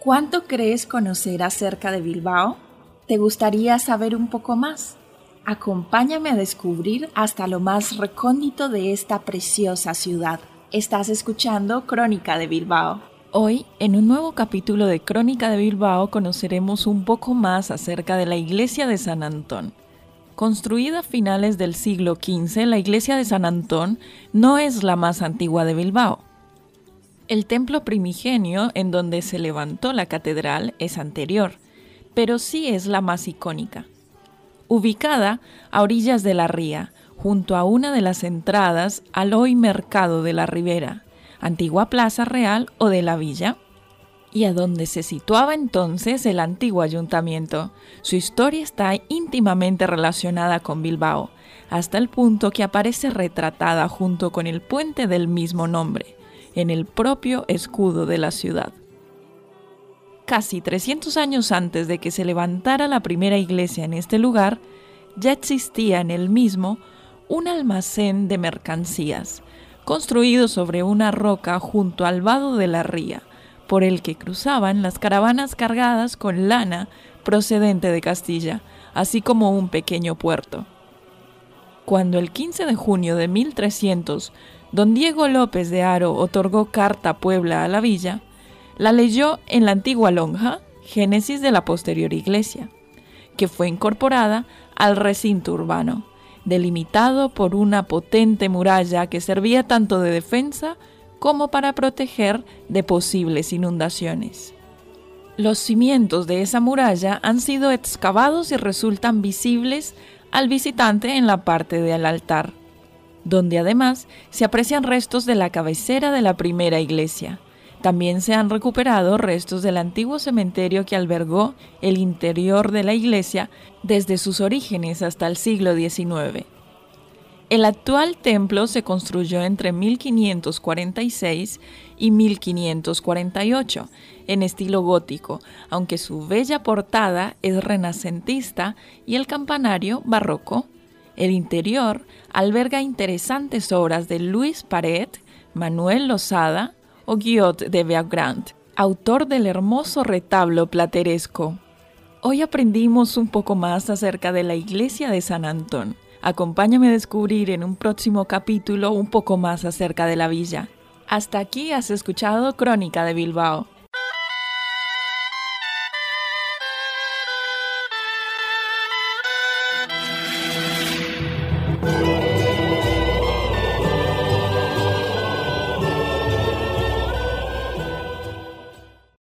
¿Cuánto crees conocer acerca de Bilbao? ¿Te gustaría saber un poco más? Acompáñame a descubrir hasta lo más recóndito de esta preciosa ciudad. Estás escuchando Crónica de Bilbao. Hoy, en un nuevo capítulo de Crónica de Bilbao, conoceremos un poco más acerca de la iglesia de San Antón. Construida a finales del siglo XV, la iglesia de San Antón no es la más antigua de Bilbao. El templo primigenio en donde se levantó la catedral es anterior, pero sí es la más icónica. Ubicada a orillas de la ría, junto a una de las entradas al hoy mercado de la Ribera, antigua plaza real o de la villa, y a donde se situaba entonces el antiguo ayuntamiento. Su historia está íntimamente relacionada con Bilbao, hasta el punto que aparece retratada junto con el puente del mismo nombre, en el propio escudo de la ciudad. Casi 300 años antes de que se levantara la primera iglesia en este lugar, ya existía en el mismo un almacén de mercancías, construido sobre una roca junto al vado de la ría, por el que cruzaban las caravanas cargadas con lana procedente de Castilla, así como un pequeño puerto. Cuando el 15 de junio de 1300 don Diego López de Aro otorgó carta Puebla a la villa, la leyó en la antigua lonja, Génesis de la posterior iglesia, que fue incorporada al recinto urbano, delimitado por una potente muralla que servía tanto de defensa como para proteger de posibles inundaciones. Los cimientos de esa muralla han sido excavados y resultan visibles al visitante en la parte del altar donde además se aprecian restos de la cabecera de la primera iglesia. También se han recuperado restos del antiguo cementerio que albergó el interior de la iglesia desde sus orígenes hasta el siglo XIX. El actual templo se construyó entre 1546 y 1548 en estilo gótico, aunque su bella portada es renacentista y el campanario barroco. El interior alberga interesantes obras de Luis Paret, Manuel Lozada o Guillot de Beaugrand, autor del hermoso retablo plateresco. Hoy aprendimos un poco más acerca de la iglesia de San Antón. Acompáñame a descubrir en un próximo capítulo un poco más acerca de la villa. Hasta aquí has escuchado Crónica de Bilbao.